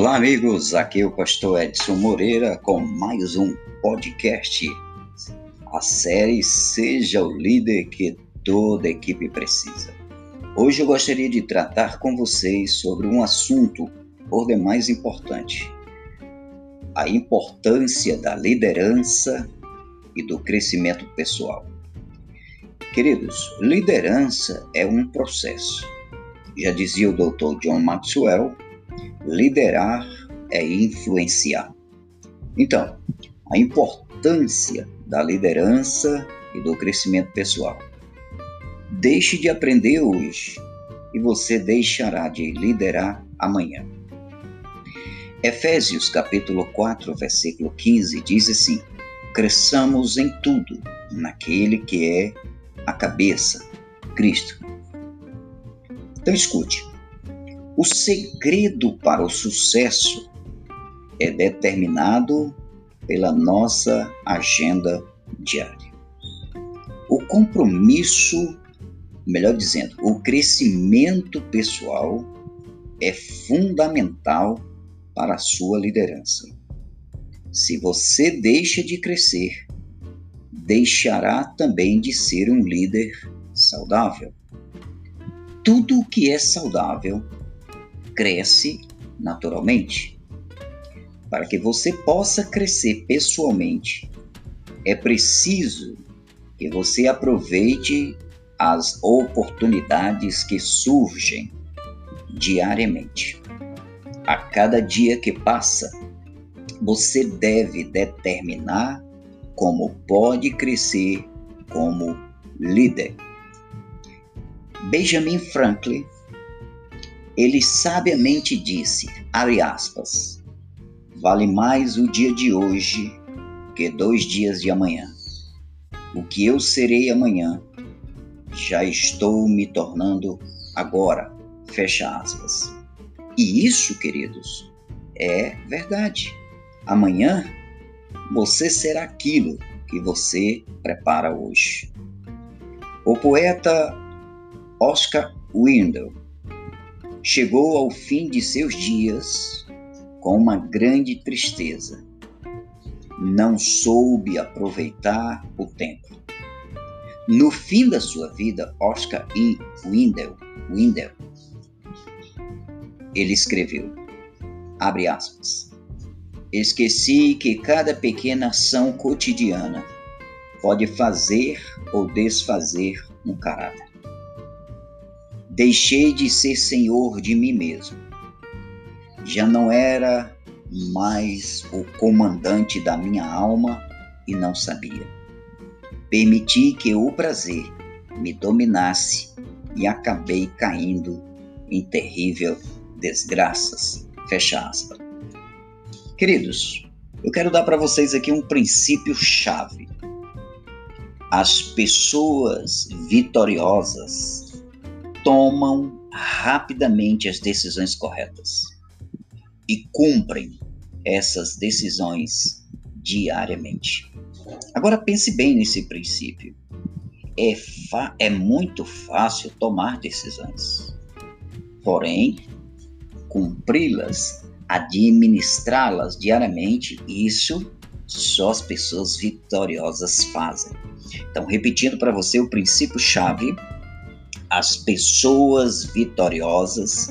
Olá, amigos. Aqui é o pastor Edson Moreira com mais um podcast. A série Seja o Líder que toda equipe precisa. Hoje eu gostaria de tratar com vocês sobre um assunto por demais importante: a importância da liderança e do crescimento pessoal. Queridos, liderança é um processo. Já dizia o Dr. John Maxwell, liderar é influenciar. Então, a importância da liderança e do crescimento pessoal. Deixe de aprender hoje e você deixará de liderar amanhã. Efésios capítulo 4, versículo 15 diz assim: Cresçamos em tudo naquele que é a cabeça, Cristo. Então escute. O segredo para o sucesso é determinado pela nossa agenda diária. O compromisso, melhor dizendo, o crescimento pessoal é fundamental para a sua liderança. Se você deixa de crescer, deixará também de ser um líder saudável. Tudo o que é saudável cresce naturalmente. Para que você possa crescer pessoalmente, é preciso que você aproveite as oportunidades que surgem diariamente. A cada dia que passa, você deve determinar como pode crescer como líder. Benjamin Franklin, ele sabiamente disse, abre aspas, vale mais o dia de hoje que dois dias de amanhã. O que eu serei amanhã, já estou me tornando agora, fecha aspas. E isso, queridos, é verdade. Amanhã você será aquilo que você prepara hoje. O poeta Oscar Wilde chegou ao fim de seus dias com uma grande tristeza. Não soube aproveitar o tempo. No fim da sua vida, Oscar E. Windel, Windel ele escreveu, abre aspas, Esqueci que cada pequena ação cotidiana pode fazer ou desfazer um caráter. Deixei de ser senhor de mim mesmo. Já não era mais o comandante da minha alma e não sabia. Permiti que o prazer me dominasse e acabei caindo em terrível desgraças. Fecha aspas. Queridos, eu quero dar para vocês aqui um princípio chave. As pessoas vitoriosas tomam rapidamente as decisões corretas e cumprem essas decisões diariamente. Agora pense bem nesse princípio. É, é muito fácil tomar decisões, porém, cumpri-las administrá-las diariamente, isso só as pessoas vitoriosas fazem. Então, repetindo para você o princípio-chave: as pessoas vitoriosas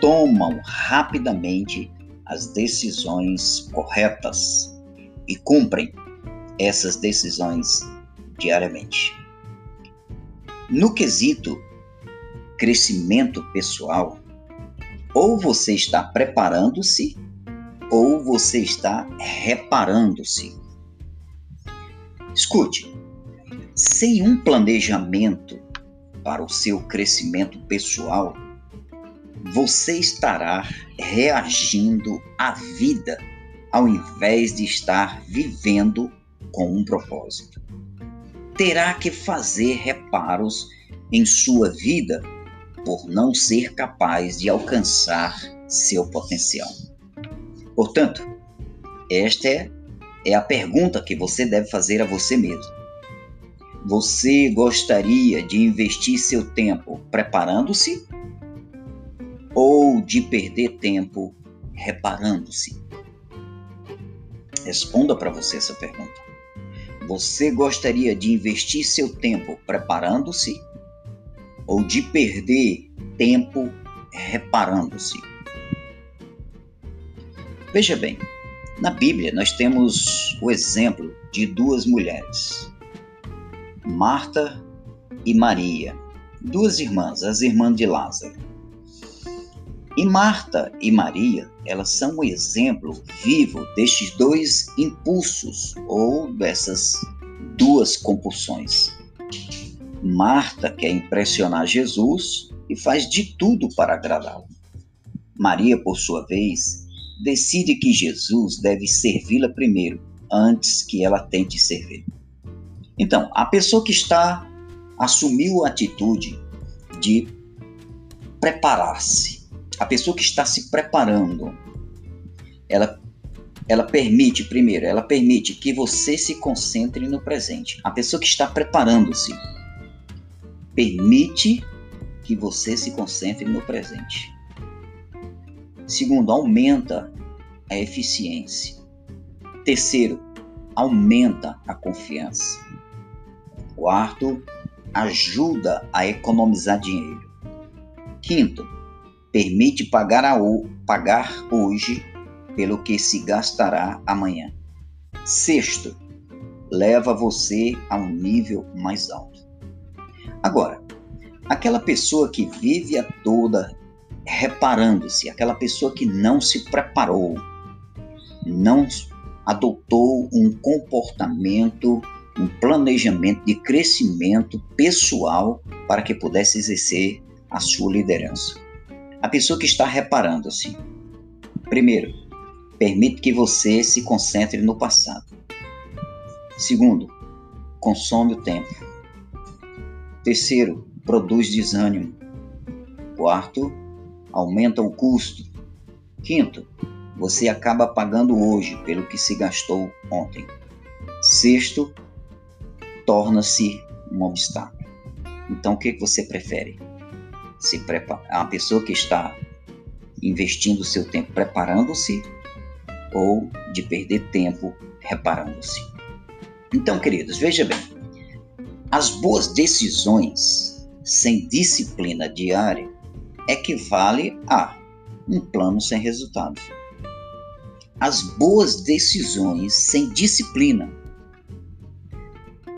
tomam rapidamente as decisões corretas e cumprem essas decisões diariamente. No quesito crescimento pessoal, ou você está preparando-se, ou você está reparando-se. Escute, sem um planejamento para o seu crescimento pessoal, você estará reagindo à vida ao invés de estar vivendo com um propósito. Terá que fazer reparos em sua vida por não ser capaz de alcançar seu potencial. Portanto, esta é, é a pergunta que você deve fazer a você mesmo. Você gostaria de investir seu tempo preparando-se ou de perder tempo reparando-se? Responda para você essa pergunta. Você gostaria de investir seu tempo preparando-se ou de perder tempo reparando-se? Veja bem, na Bíblia nós temos o exemplo de duas mulheres, Marta e Maria, duas irmãs, as irmãs de Lázaro. E Marta e Maria, elas são um exemplo vivo destes dois impulsos ou dessas duas compulsões. Marta quer impressionar Jesus e faz de tudo para agradá-lo. Maria, por sua vez, decide que Jesus deve servi-la primeiro, antes que ela tente servir. Então, a pessoa que está assumiu a atitude de preparar-se, a pessoa que está se preparando, ela, ela permite, primeiro, ela permite que você se concentre no presente. A pessoa que está preparando-se permite que você se concentre no presente. Segundo, aumenta a eficiência. Terceiro, aumenta a confiança. Quarto, ajuda a economizar dinheiro. Quinto, permite pagar, a, pagar hoje pelo que se gastará amanhã. Sexto, leva você a um nível mais alto. Agora, aquela pessoa que vive a toda reparando-se, aquela pessoa que não se preparou, não adotou um comportamento, um planejamento de crescimento pessoal para que pudesse exercer a sua liderança. A pessoa que está reparando assim. Primeiro, permite que você se concentre no passado. Segundo, consome o tempo. Terceiro, produz desânimo. Quarto, aumenta o custo. Quinto, você acaba pagando hoje pelo que se gastou ontem. Sexto, torna-se um obstáculo. Então, o que você prefere? se prepara, é uma pessoa que está investindo seu tempo preparando-se ou de perder tempo reparando-se. Então, queridos, veja bem, as boas decisões sem disciplina diária equivale a um plano sem resultado. As boas decisões sem disciplina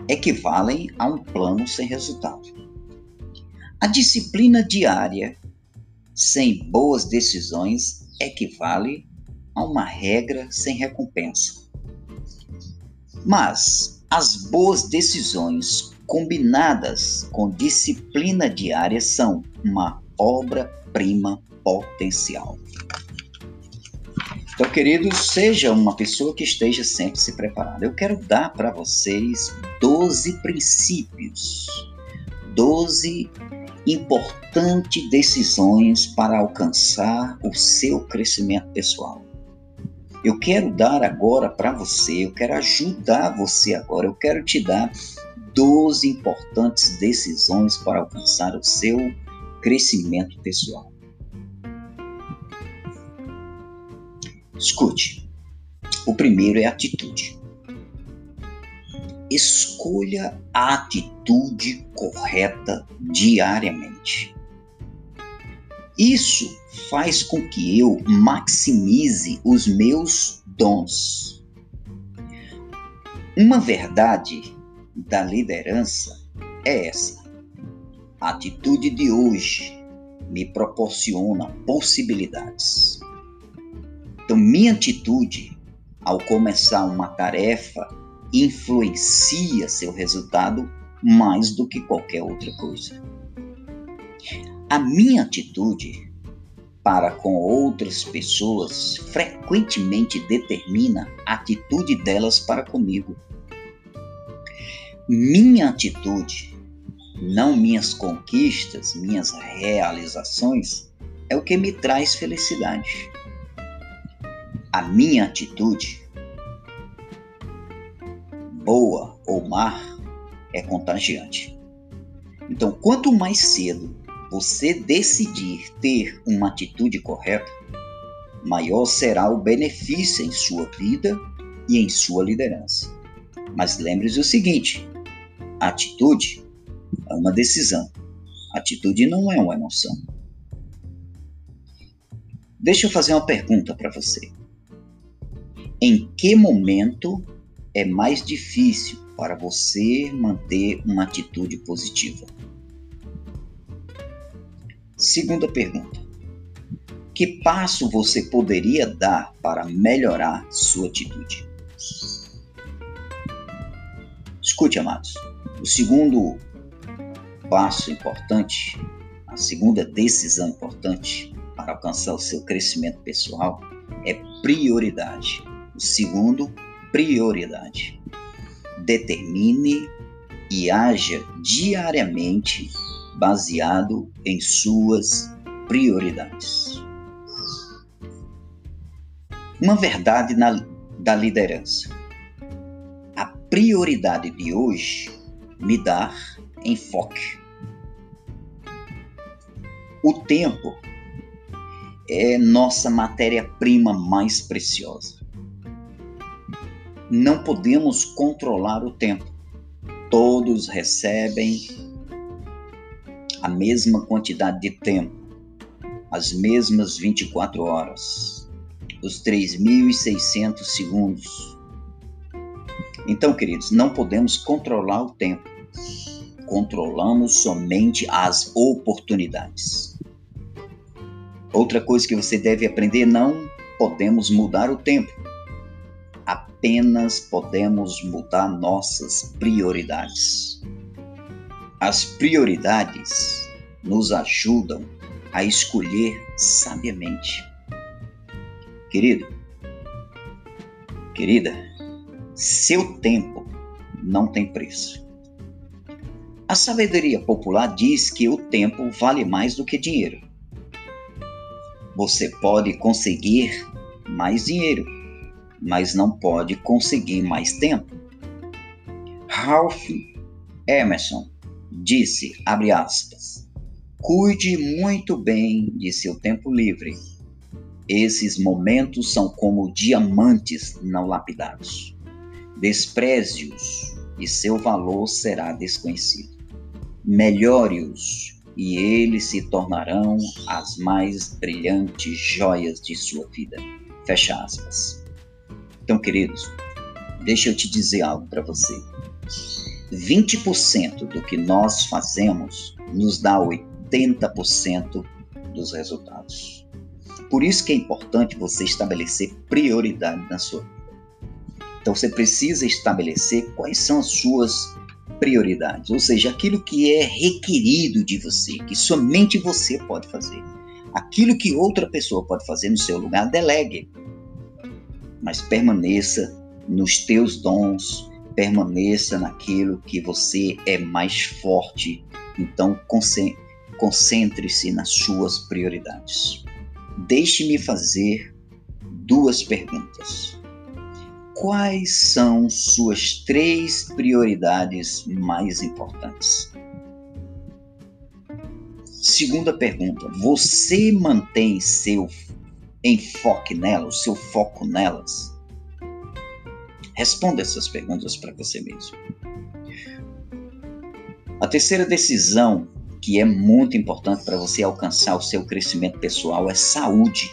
equivalem a um plano sem resultado. A disciplina diária, sem boas decisões, equivale a uma regra sem recompensa. Mas as boas decisões combinadas com disciplina diária são uma obra-prima potencial. Então, queridos, seja uma pessoa que esteja sempre se preparando. Eu quero dar para vocês 12 princípios, 12 importantes decisões para alcançar o seu crescimento pessoal. Eu quero dar agora para você, eu quero ajudar você agora, eu quero te dar 12 importantes decisões para alcançar o seu crescimento pessoal. Escute, o primeiro é atitude. Escolha a atitude correta diariamente. Isso faz com que eu maximize os meus dons. Uma verdade da liderança é essa. A atitude de hoje me proporciona possibilidades. Então, minha atitude ao começar uma tarefa influencia seu resultado mais do que qualquer outra coisa. A minha atitude para com outras pessoas frequentemente determina a atitude delas para comigo. Minha atitude, não minhas conquistas, minhas realizações, é o que me traz felicidade. A minha atitude boa ou má é contagiante. Então, quanto mais cedo você decidir ter uma atitude correta, maior será o benefício em sua vida e em sua liderança. Mas lembre-se o seguinte: atitude é uma decisão, atitude não é uma emoção. Deixa eu fazer uma pergunta para você. Em que momento é mais difícil para você manter uma atitude positiva? Segunda pergunta: Que passo você poderia dar para melhorar sua atitude? Escute, amados. O segundo passo importante, a segunda decisão importante para alcançar o seu crescimento pessoal é prioridade. O segundo, prioridade. Determine e haja diariamente baseado em suas prioridades. Uma verdade na, da liderança. A prioridade de hoje me dá enfoque. O tempo é nossa matéria-prima mais preciosa. Não podemos controlar o tempo. Todos recebem a mesma quantidade de tempo, as mesmas 24 horas, os 3.600 segundos. Então, queridos, não podemos controlar o tempo, controlamos somente as oportunidades. Outra coisa que você deve aprender: não podemos mudar o tempo, apenas podemos mudar nossas prioridades. As prioridades nos ajudam a escolher sabiamente. Querido, querida, seu tempo não tem preço. A sabedoria popular diz que o tempo vale mais do que dinheiro. Você pode conseguir mais dinheiro, mas não pode conseguir mais tempo. Ralph Emerson disse, abre aspas, cuide muito bem de seu tempo livre. Esses momentos são como diamantes não lapidados. Despreze-os e seu valor será desconhecido. Melhore-os e eles se tornarão as mais brilhantes joias de sua vida. Fecha aspas. Então, queridos, deixa eu te dizer algo para você 20% do que nós fazemos nos dá 80% dos resultados. Por isso que é importante você estabelecer prioridade na sua vida. Então você precisa estabelecer quais são as suas prioridades, ou seja, aquilo que é requerido de você, que somente você pode fazer. Aquilo que outra pessoa pode fazer no seu lugar, delegue. Mas permaneça nos teus dons, permaneça naquilo que você é mais forte. Então, concentre-se nas suas prioridades. Deixe-me fazer duas perguntas. Quais são suas três prioridades mais importantes? Segunda pergunta: você mantém seu enfoque nelas, seu foco nelas? Responda essas perguntas para você mesmo. A terceira decisão que é muito importante para você alcançar o seu crescimento pessoal é saúde.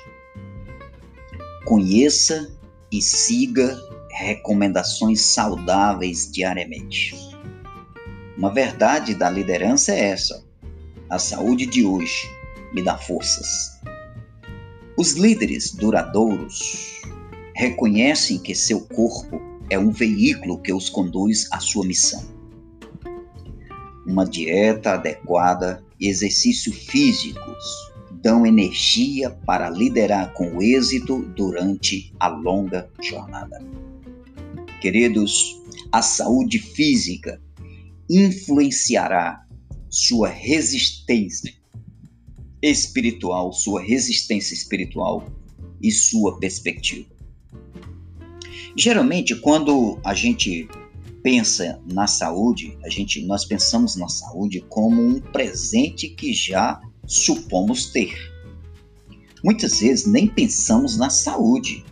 Conheça e siga recomendações saudáveis diariamente. Uma verdade da liderança é essa: a saúde de hoje me dá forças. Os líderes duradouros reconhecem que seu corpo é um veículo que os conduz à sua missão. Uma dieta adequada e exercícios físicos dão energia para liderar com êxito durante a longa jornada. Queridos, a saúde física influenciará sua resistência espiritual, sua resistência espiritual e sua perspectiva. Geralmente, quando a gente pensa na saúde, a gente, nós pensamos na saúde como um presente que já supomos ter. Muitas vezes nem pensamos na saúde,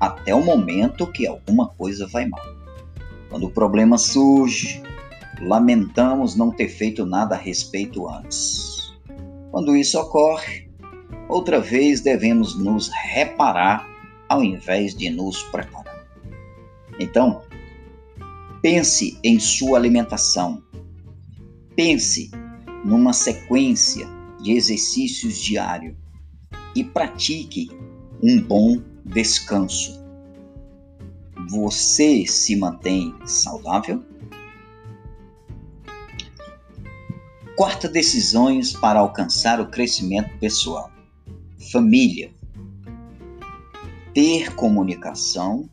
até o momento que alguma coisa vai mal. Quando o problema surge, lamentamos não ter feito nada a respeito antes. Quando isso ocorre, outra vez devemos nos reparar ao invés de nos preparar. Então, pense em sua alimentação. Pense numa sequência de exercícios diários e pratique um bom descanso. Você se mantém saudável? Quarta decisões para alcançar o crescimento pessoal. Família. Ter comunicação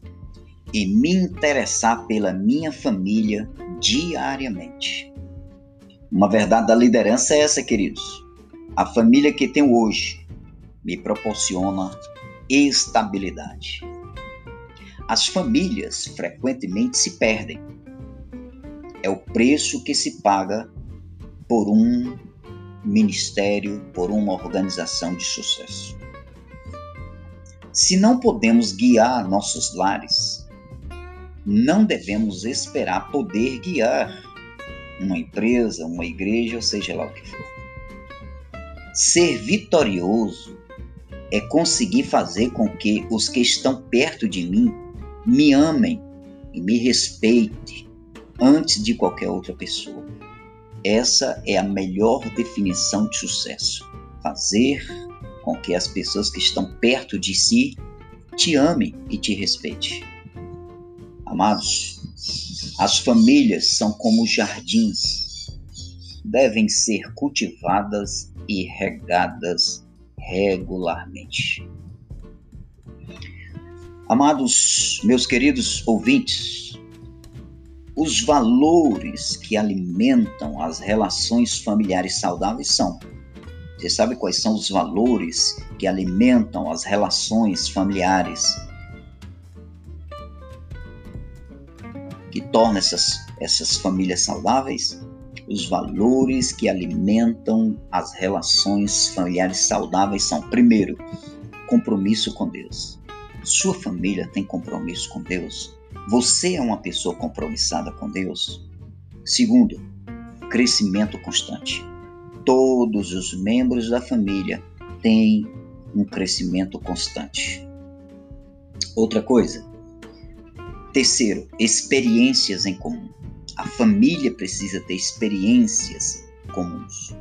e me interessar pela minha família diariamente. Uma verdade da liderança é essa, queridos. A família que tenho hoje me proporciona estabilidade. As famílias frequentemente se perdem. É o preço que se paga por um ministério, por uma organização de sucesso. Se não podemos guiar nossos lares, não devemos esperar poder guiar uma empresa, uma igreja, ou seja lá o que for. Ser vitorioso é conseguir fazer com que os que estão perto de mim me amem e me respeitem antes de qualquer outra pessoa. Essa é a melhor definição de sucesso. Fazer com que as pessoas que estão perto de si te amem e te respeitem. Amados, as famílias são como jardins, devem ser cultivadas e regadas regularmente. Amados, meus queridos ouvintes, os valores que alimentam as relações familiares saudáveis são. Você sabe quais são os valores que alimentam as relações familiares que tornam essas, essas famílias saudáveis? os valores que alimentam as relações familiares saudáveis são: primeiro, compromisso com Deus. Sua família tem compromisso com Deus? Você é uma pessoa compromissada com Deus? Segundo, crescimento constante. Todos os membros da família têm um crescimento constante. Outra coisa. Terceiro, experiências em comum. A família precisa ter experiências comuns.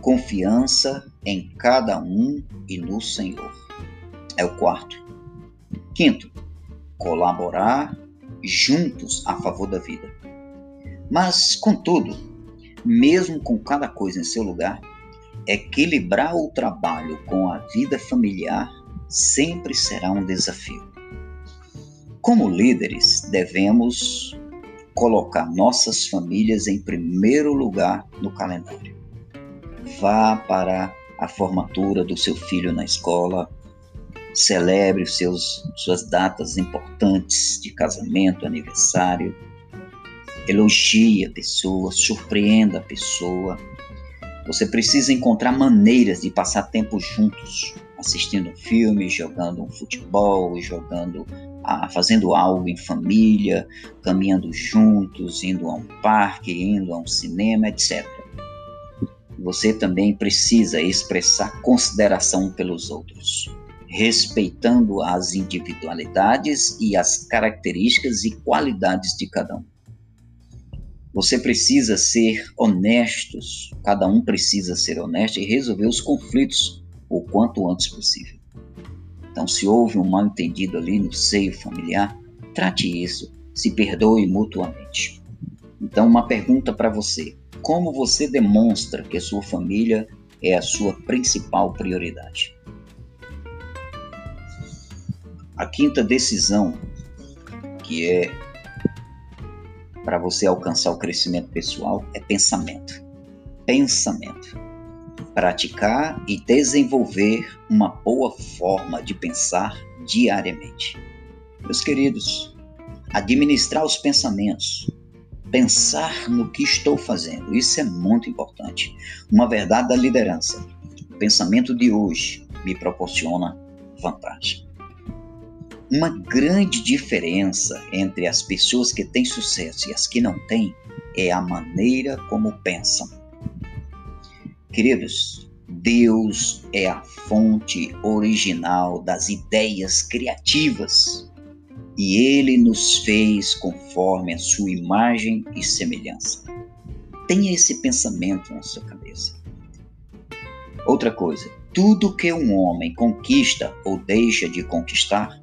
Confiança em cada um e no Senhor. É o quarto. Quinto, colaborar juntos a favor da vida. Mas, contudo, mesmo com cada coisa em seu lugar, equilibrar o trabalho com a vida familiar sempre será um desafio. Como líderes, devemos colocar nossas famílias em primeiro lugar no calendário. Vá para a formatura do seu filho na escola, celebre seus, suas datas importantes de casamento, aniversário, elogie a pessoa, surpreenda a pessoa. Você precisa encontrar maneiras de passar tempo juntos, assistindo um filme, jogando um futebol, jogando a, fazendo algo em família, caminhando juntos, indo a um parque, indo a um cinema, etc. Você também precisa expressar consideração pelos outros, respeitando as individualidades e as características e qualidades de cada um. Você precisa ser honestos, cada um precisa ser honesto e resolver os conflitos o quanto antes possível. Então, se houve um mal entendido ali no seio familiar, trate isso, se perdoe mutuamente. Então, uma pergunta para você: como você demonstra que a sua família é a sua principal prioridade? A quinta decisão, que é para você alcançar o crescimento pessoal, é pensamento. Pensamento praticar e desenvolver uma boa forma de pensar diariamente. Meus queridos, administrar os pensamentos, pensar no que estou fazendo, isso é muito importante. Uma verdade da liderança. O pensamento de hoje me proporciona vantagem. Uma grande diferença entre as pessoas que têm sucesso e as que não têm é a maneira como pensam. Queridos, Deus é a fonte original das ideias criativas e ele nos fez conforme a sua imagem e semelhança. Tenha esse pensamento na sua cabeça. Outra coisa, tudo que um homem conquista ou deixa de conquistar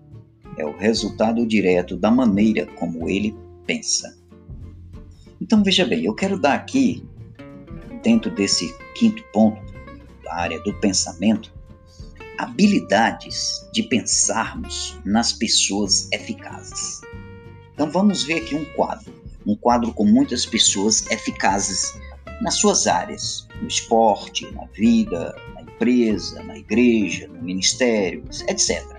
é o resultado direto da maneira como ele pensa. Então veja bem, eu quero dar aqui, dentro desse quinto ponto da área do pensamento, habilidades de pensarmos nas pessoas eficazes. Então vamos ver aqui um quadro, um quadro com muitas pessoas eficazes nas suas áreas, no esporte, na vida, na empresa, na igreja, no ministério, etc.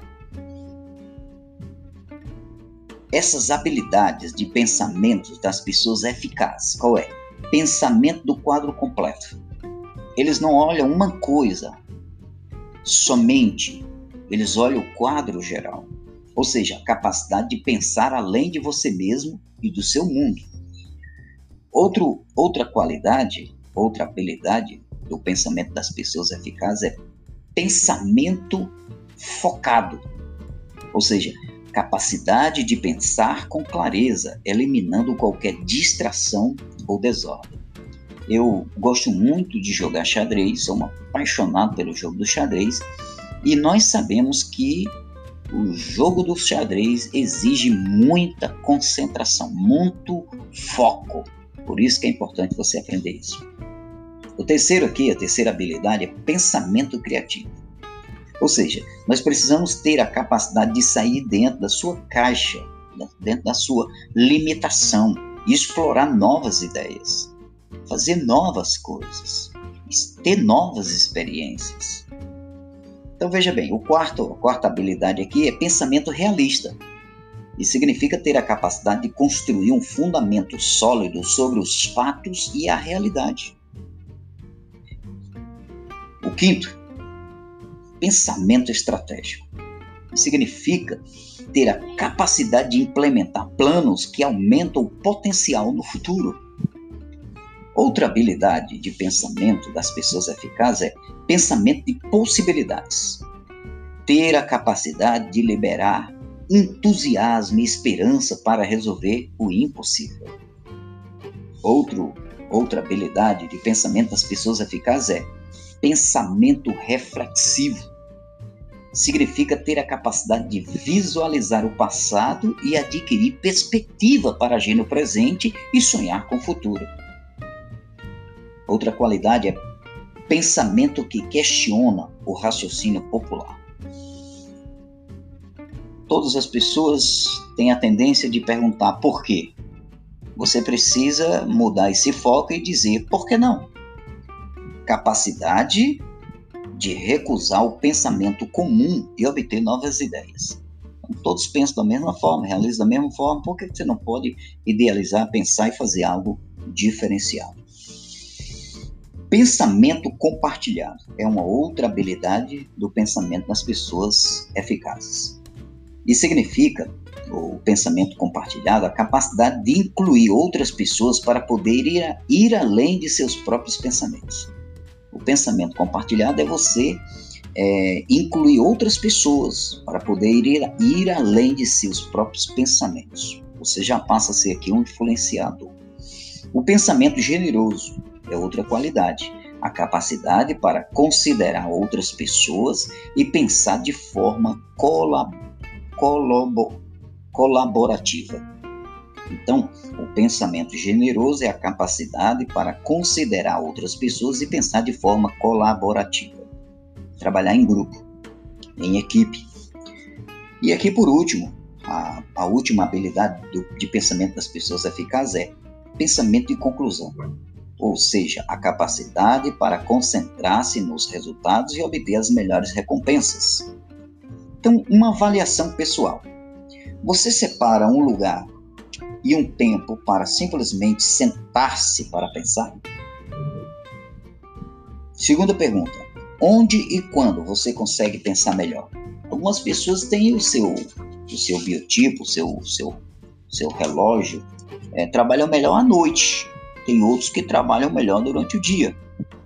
Essas habilidades de pensamento das pessoas eficazes, qual é? Pensamento do quadro completo. Eles não olham uma coisa, somente, eles olham o quadro geral, ou seja, a capacidade de pensar além de você mesmo e do seu mundo. Outro, outra qualidade, outra habilidade do pensamento das pessoas eficazes é pensamento focado, ou seja, capacidade de pensar com clareza, eliminando qualquer distração ou desordem. Eu gosto muito de jogar xadrez, sou um apaixonado pelo jogo do xadrez, e nós sabemos que o jogo do xadrez exige muita concentração, muito foco. Por isso que é importante você aprender isso. O terceiro aqui, a terceira habilidade é pensamento criativo. Ou seja, nós precisamos ter a capacidade de sair dentro da sua caixa, dentro da sua limitação e explorar novas ideias fazer novas coisas, ter novas experiências. Então veja bem, o quarto, a quarta habilidade aqui é pensamento realista. E significa ter a capacidade de construir um fundamento sólido sobre os fatos e a realidade. O quinto, pensamento estratégico. Significa ter a capacidade de implementar planos que aumentam o potencial no futuro. Outra habilidade de pensamento das pessoas eficazes é pensamento de possibilidades. Ter a capacidade de liberar entusiasmo e esperança para resolver o impossível. Outro, outra habilidade de pensamento das pessoas eficazes é pensamento reflexivo. Significa ter a capacidade de visualizar o passado e adquirir perspectiva para agir no presente e sonhar com o futuro. Outra qualidade é pensamento que questiona o raciocínio popular. Todas as pessoas têm a tendência de perguntar por quê. Você precisa mudar esse foco e dizer por que não. Capacidade de recusar o pensamento comum e obter novas ideias. Então, todos pensam da mesma forma, realizam da mesma forma, por que você não pode idealizar, pensar e fazer algo diferenciado? Pensamento compartilhado é uma outra habilidade do pensamento das pessoas eficazes. E significa, o pensamento compartilhado, a capacidade de incluir outras pessoas para poder ir, ir além de seus próprios pensamentos. O pensamento compartilhado é você é, incluir outras pessoas para poder ir, ir além de seus próprios pensamentos. Você já passa a ser aqui um influenciador. O pensamento generoso é outra qualidade. A capacidade para considerar outras pessoas e pensar de forma colab colaborativa. Então, o pensamento generoso é a capacidade para considerar outras pessoas e pensar de forma colaborativa. Trabalhar em grupo, em equipe. E aqui, por último, a, a última habilidade do, de pensamento das pessoas eficaz é pensamento de conclusão ou seja, a capacidade para concentrar-se nos resultados e obter as melhores recompensas. Então, uma avaliação pessoal. Você separa um lugar e um tempo para simplesmente sentar-se para pensar? Segunda pergunta: Onde e quando você consegue pensar melhor? Algumas pessoas têm o seu, o seu biotipo, o seu, seu, seu relógio, é, trabalham melhor à noite. Tem outros que trabalham melhor durante o dia.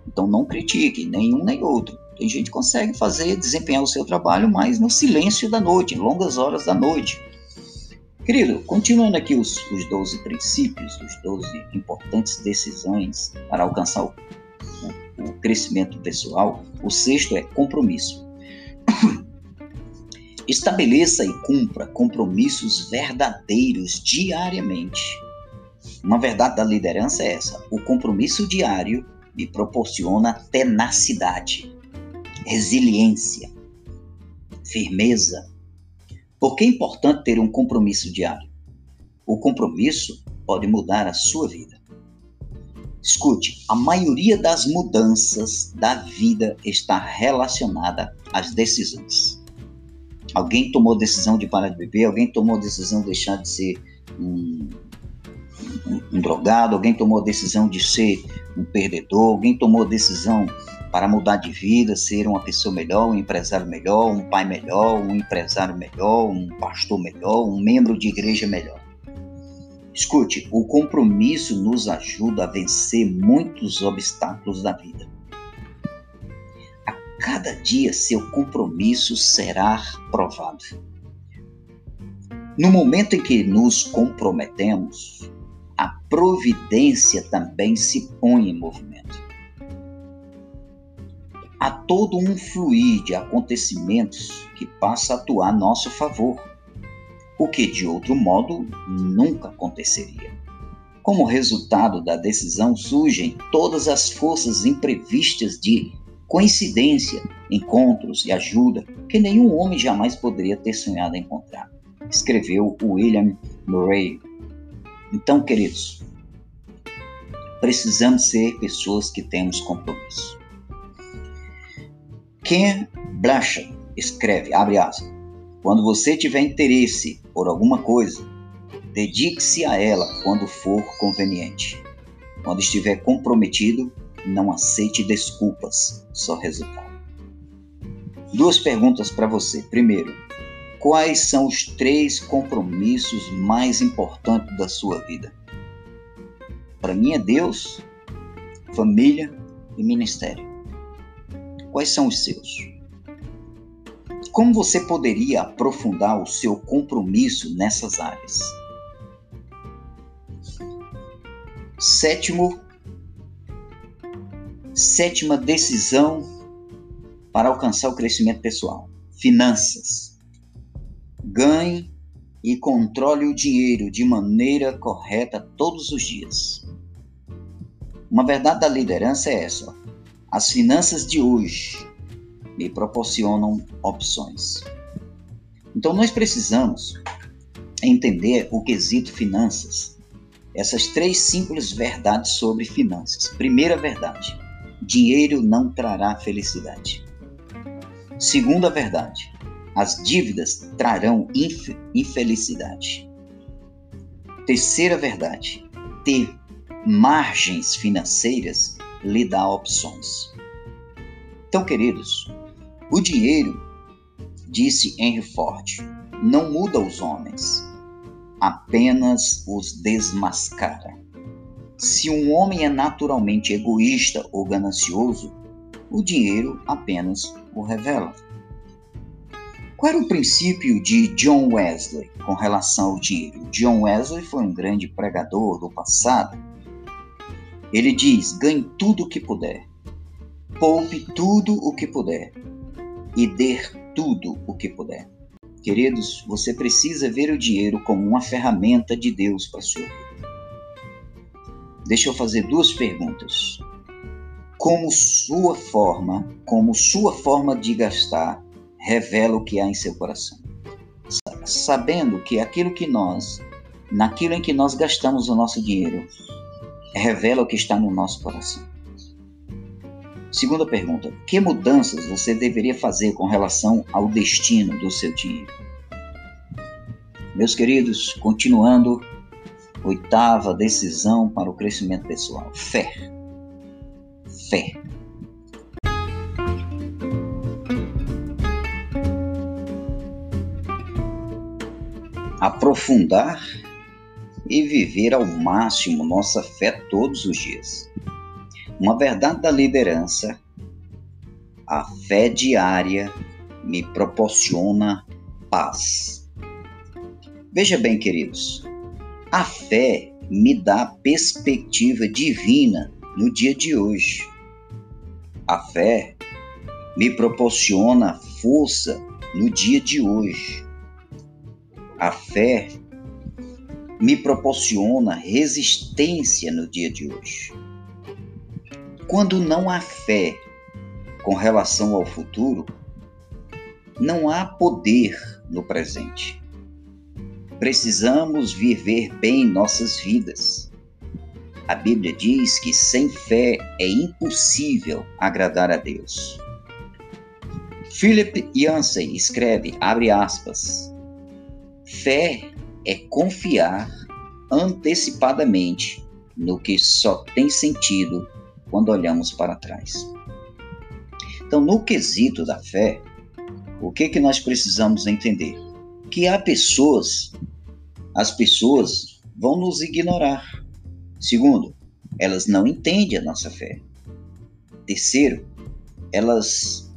Então não critique nenhum nem outro. Tem gente que consegue fazer, desempenhar o seu trabalho mais no silêncio da noite, em longas horas da noite. Querido, continuando aqui os, os 12 princípios, os 12 importantes decisões para alcançar o, o, o crescimento pessoal, o sexto é compromisso. Estabeleça e cumpra compromissos verdadeiros diariamente. Uma verdade da liderança é essa: o compromisso diário me proporciona tenacidade resiliência, firmeza. Por que é importante ter um compromisso diário? O compromisso pode mudar a sua vida. Escute, a maioria das mudanças da vida está relacionada às decisões. Alguém tomou decisão de parar de beber, alguém tomou decisão de deixar de ser um, um, um drogado, alguém tomou decisão de ser um perdedor, alguém tomou decisão para mudar de vida, ser uma pessoa melhor, um empresário melhor, um pai melhor, um empresário melhor, um pastor melhor, um membro de igreja melhor. Escute, o compromisso nos ajuda a vencer muitos obstáculos da vida. A cada dia seu compromisso será provado. No momento em que nos comprometemos, a providência também se põe em movimento há todo um fluir de acontecimentos que passa a atuar a nosso favor, o que de outro modo nunca aconteceria. Como resultado da decisão surgem todas as forças imprevistas de coincidência, encontros e ajuda que nenhum homem jamais poderia ter sonhado encontrar, escreveu William Murray. Então, queridos, precisamos ser pessoas que temos compromisso. Ken Blanchard escreve, abre aspas, quando você tiver interesse por alguma coisa, dedique-se a ela quando for conveniente. Quando estiver comprometido, não aceite desculpas, só resultado. Duas perguntas para você. Primeiro, quais são os três compromissos mais importantes da sua vida? Para mim é Deus, família e ministério. Quais são os seus? Como você poderia aprofundar o seu compromisso nessas áreas? Sétimo, sétima decisão para alcançar o crescimento pessoal: finanças. Ganhe e controle o dinheiro de maneira correta todos os dias. Uma verdade da liderança é essa: as finanças de hoje me proporcionam opções. Então nós precisamos entender o quesito finanças. Essas três simples verdades sobre finanças. Primeira verdade: dinheiro não trará felicidade. Segunda verdade: as dívidas trarão inf infelicidade. Terceira verdade: ter margens financeiras lhe dá opções. Então, queridos, o dinheiro, disse Henry Ford, não muda os homens, apenas os desmascara. Se um homem é naturalmente egoísta ou ganancioso, o dinheiro apenas o revela. Qual era o princípio de John Wesley com relação ao dinheiro? John Wesley foi um grande pregador do passado ele diz: ganhe tudo o que puder, poupe tudo o que puder e dê tudo o que puder. Queridos, você precisa ver o dinheiro como uma ferramenta de Deus para a sua vida. Deixa eu fazer duas perguntas. Como sua forma, como sua forma de gastar revela o que há em seu coração? Sabendo que aquilo que nós, naquilo em que nós gastamos o nosso dinheiro, revela o que está no nosso coração. Segunda pergunta: que mudanças você deveria fazer com relação ao destino do seu dinheiro? Meus queridos, continuando, oitava decisão para o crescimento pessoal: fé. Fé. Aprofundar e viver ao máximo nossa fé todos os dias. Uma verdade da liderança, a fé diária me proporciona paz. Veja bem, queridos, a fé me dá perspectiva divina no dia de hoje. A fé me proporciona força no dia de hoje. A fé me proporciona resistência no dia de hoje. Quando não há fé com relação ao futuro, não há poder no presente. Precisamos viver bem nossas vidas. A Bíblia diz que sem fé é impossível agradar a Deus. Philip Yancey escreve, abre aspas, fé é confiar antecipadamente no que só tem sentido quando olhamos para trás. Então, no quesito da fé, o que que nós precisamos entender? Que há pessoas, as pessoas vão nos ignorar. Segundo, elas não entendem a nossa fé. Terceiro, elas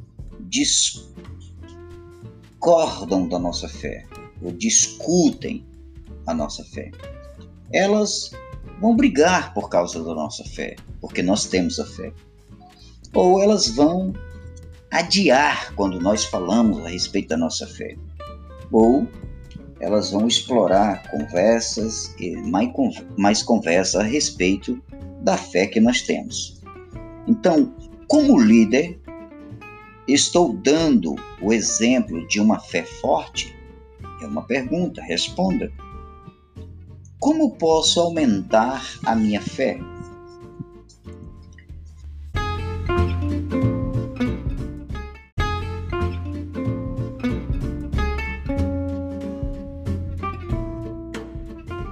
discordam da nossa fé ou discutem a nossa fé. Elas vão brigar por causa da nossa fé, porque nós temos a fé. Ou elas vão adiar quando nós falamos a respeito da nossa fé. Ou elas vão explorar conversas e mais, conversa a respeito da fé que nós temos. Então, como líder, estou dando o exemplo de uma fé forte? É uma pergunta, responda. Como posso aumentar a minha fé?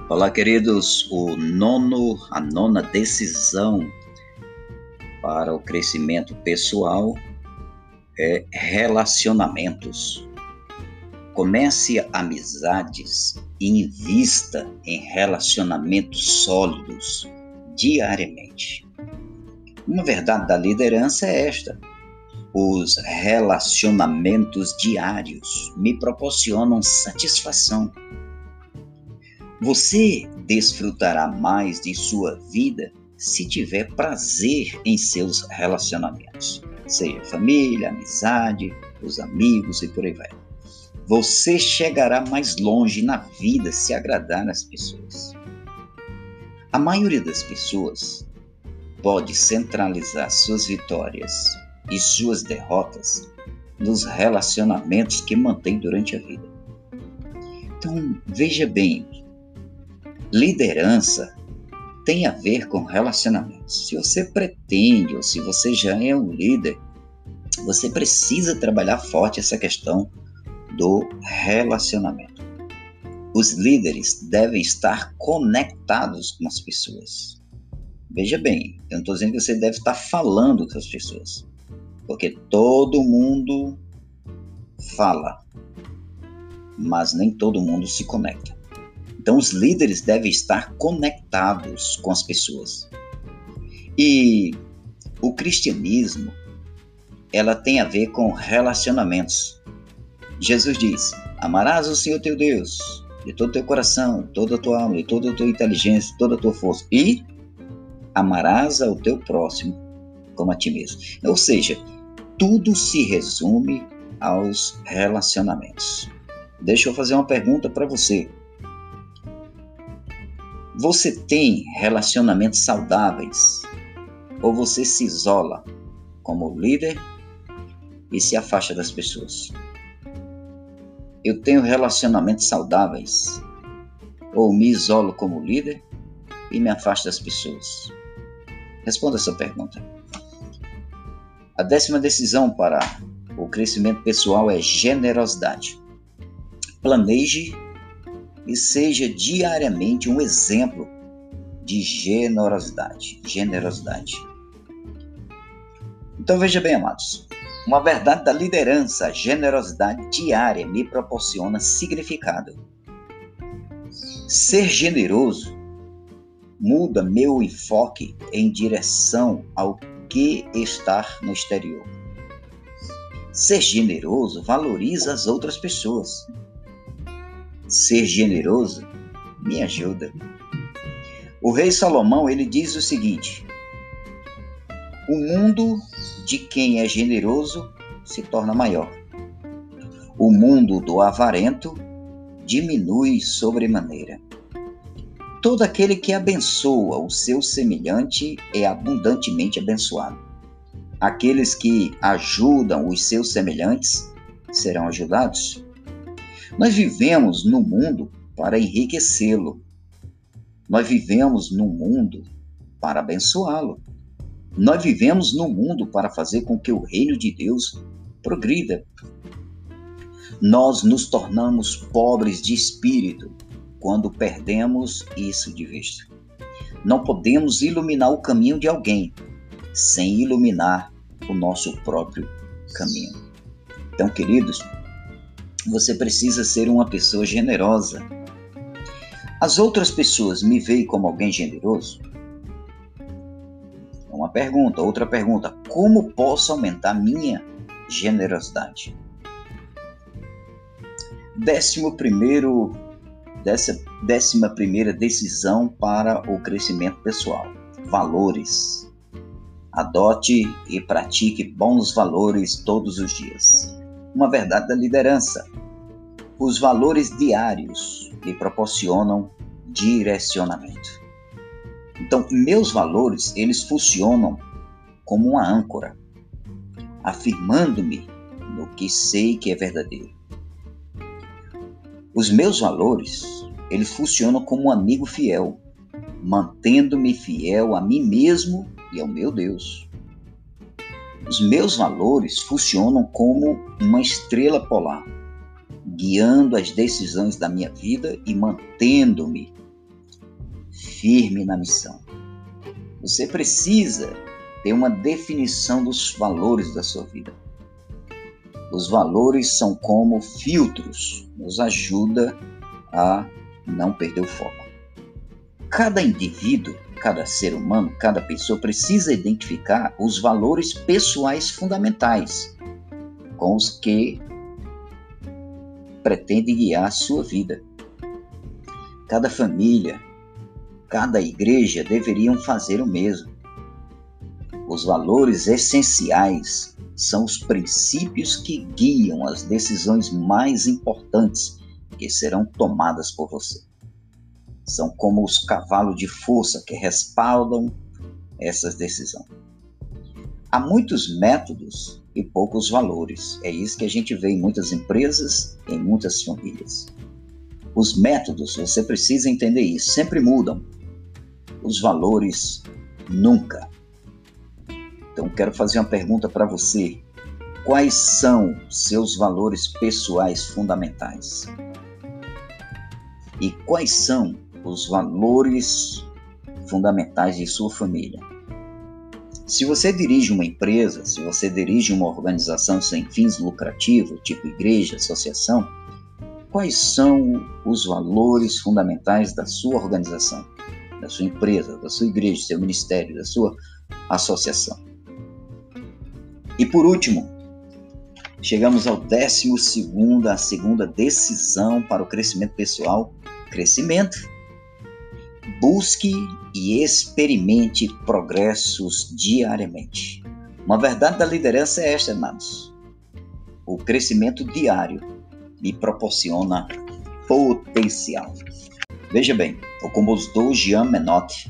Olá, queridos. O nono, a nona decisão para o crescimento pessoal é relacionamentos. Comece amizades e invista em relacionamentos sólidos diariamente. Uma verdade da liderança é esta: os relacionamentos diários me proporcionam satisfação. Você desfrutará mais de sua vida se tiver prazer em seus relacionamentos, seja família, amizade, os amigos e por aí vai. Você chegará mais longe na vida se agradar às pessoas. A maioria das pessoas pode centralizar suas vitórias e suas derrotas nos relacionamentos que mantém durante a vida. Então, veja bem, liderança tem a ver com relacionamentos. Se você pretende ou se você já é um líder, você precisa trabalhar forte essa questão do relacionamento. Os líderes devem estar conectados com as pessoas. Veja bem, eu não estou dizendo que você deve estar falando com as pessoas, porque todo mundo fala, mas nem todo mundo se conecta. Então, os líderes devem estar conectados com as pessoas. E o cristianismo, ela tem a ver com relacionamentos. Jesus diz: Amarás o Senhor teu Deus de todo o teu coração, toda a tua alma, de toda a tua inteligência, toda a tua força, e amarás ao teu próximo como a ti mesmo. Ou seja, tudo se resume aos relacionamentos. Deixa eu fazer uma pergunta para você. Você tem relacionamentos saudáveis ou você se isola como líder e se afasta das pessoas? Eu tenho relacionamentos saudáveis ou me isolo como líder e me afasto das pessoas? Responda essa pergunta. A décima decisão para o crescimento pessoal é generosidade. Planeje e seja diariamente um exemplo de generosidade. Generosidade. Então veja bem, amados. Uma verdade da liderança, generosidade diária me proporciona significado. Ser generoso muda meu enfoque em direção ao que estar no exterior. Ser generoso valoriza as outras pessoas. Ser generoso me ajuda. O rei Salomão ele diz o seguinte: O mundo de quem é generoso se torna maior. O mundo do avarento diminui sobremaneira. Todo aquele que abençoa o seu semelhante é abundantemente abençoado. Aqueles que ajudam os seus semelhantes serão ajudados. Nós vivemos no mundo para enriquecê-lo. Nós vivemos no mundo para abençoá-lo. Nós vivemos no mundo para fazer com que o reino de Deus progrida. Nós nos tornamos pobres de espírito quando perdemos isso de vista. Não podemos iluminar o caminho de alguém sem iluminar o nosso próprio caminho. Então, queridos, você precisa ser uma pessoa generosa. As outras pessoas me veem como alguém generoso? Uma pergunta. Outra pergunta: como posso aumentar minha generosidade? Décimo primeiro Décima, décima primeira decisão para o crescimento pessoal: valores. Adote e pratique bons valores todos os dias. Uma verdade da liderança. Os valores diários lhe proporcionam direcionamento. Então, meus valores, eles funcionam como uma âncora, afirmando-me no que sei que é verdadeiro. Os meus valores ele funciona como um amigo fiel, mantendo-me fiel a mim mesmo e ao meu Deus. Os meus valores funcionam como uma estrela polar, guiando as decisões da minha vida e mantendo-me firme na missão. Você precisa ter uma definição dos valores da sua vida. Os valores são como filtros, nos ajuda a não perder o foco. Cada indivíduo, cada ser humano, cada pessoa precisa identificar os valores pessoais fundamentais com os que pretende guiar a sua vida. Cada família, cada igreja deveriam fazer o mesmo. Os valores essenciais são os princípios que guiam as decisões mais importantes que serão tomadas por você. São como os cavalos de força que respaldam essas decisões. Há muitos métodos e poucos valores. É isso que a gente vê em muitas empresas, em muitas famílias. Os métodos, você precisa entender isso, sempre mudam. Os valores nunca. Então quero fazer uma pergunta para você. Quais são seus valores pessoais fundamentais? e quais são os valores fundamentais de sua família. Se você dirige uma empresa, se você dirige uma organização sem fins lucrativos, tipo igreja, associação, quais são os valores fundamentais da sua organização, da sua empresa, da sua igreja, do seu ministério, da sua associação? E por último, chegamos ao décimo segundo, a segunda decisão para o crescimento pessoal, crescimento. Busque e experimente progressos diariamente. Uma verdade da liderança é esta, irmãos. O crescimento diário me proporciona potencial. Veja bem, o compositor Jean Menotti,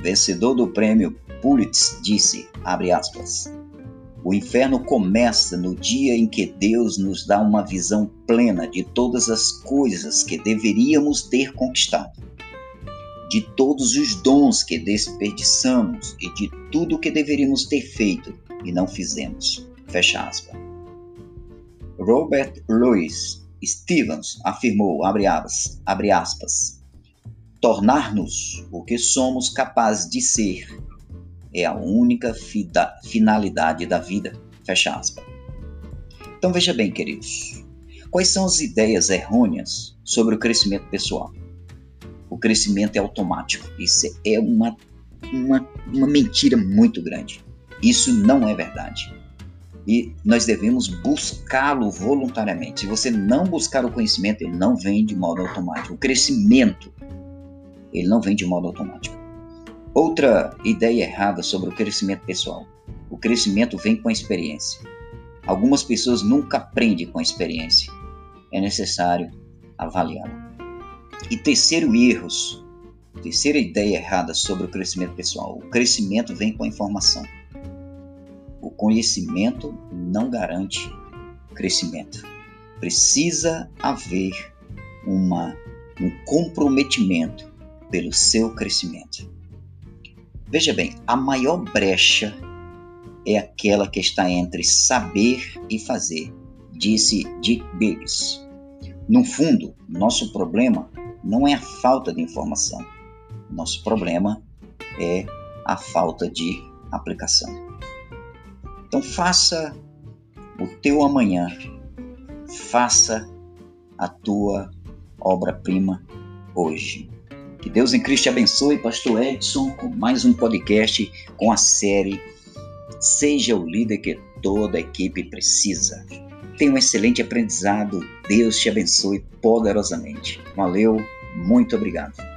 vencedor do prêmio Pulitzer, disse, aspas, o inferno começa no dia em que Deus nos dá uma visão plena de todas as coisas que deveríamos ter conquistado, de todos os dons que desperdiçamos e de tudo que deveríamos ter feito e não fizemos. Fecha aspas. Robert Louis Stevens afirmou, abre aspas, abre aspas tornar-nos o que somos capazes de ser é a única finalidade da vida. Fecha aspas. Então veja bem, queridos, quais são as ideias errôneas sobre o crescimento pessoal? o crescimento é automático. Isso é uma, uma, uma mentira muito grande. Isso não é verdade. E nós devemos buscá-lo voluntariamente. Se você não buscar o conhecimento, ele não vem de modo automático. O crescimento, ele não vem de modo automático. Outra ideia errada sobre o crescimento pessoal. O crescimento vem com a experiência. Algumas pessoas nunca aprendem com a experiência. É necessário avaliá-la. E terceiro erros, terceira ideia errada sobre o crescimento pessoal. O crescimento vem com a informação. O conhecimento não garante crescimento. Precisa haver uma, um comprometimento pelo seu crescimento. Veja bem, a maior brecha é aquela que está entre saber e fazer, disse Dick Biggs. No fundo, nosso problema não é a falta de informação. Nosso problema é a falta de aplicação. Então faça o teu amanhã, faça a tua obra-prima hoje. Que Deus em Cristo te abençoe, Pastor Edson, com mais um podcast com a série Seja o líder que toda a equipe precisa. Tenha um excelente aprendizado. Deus te abençoe poderosamente. Valeu, muito obrigado.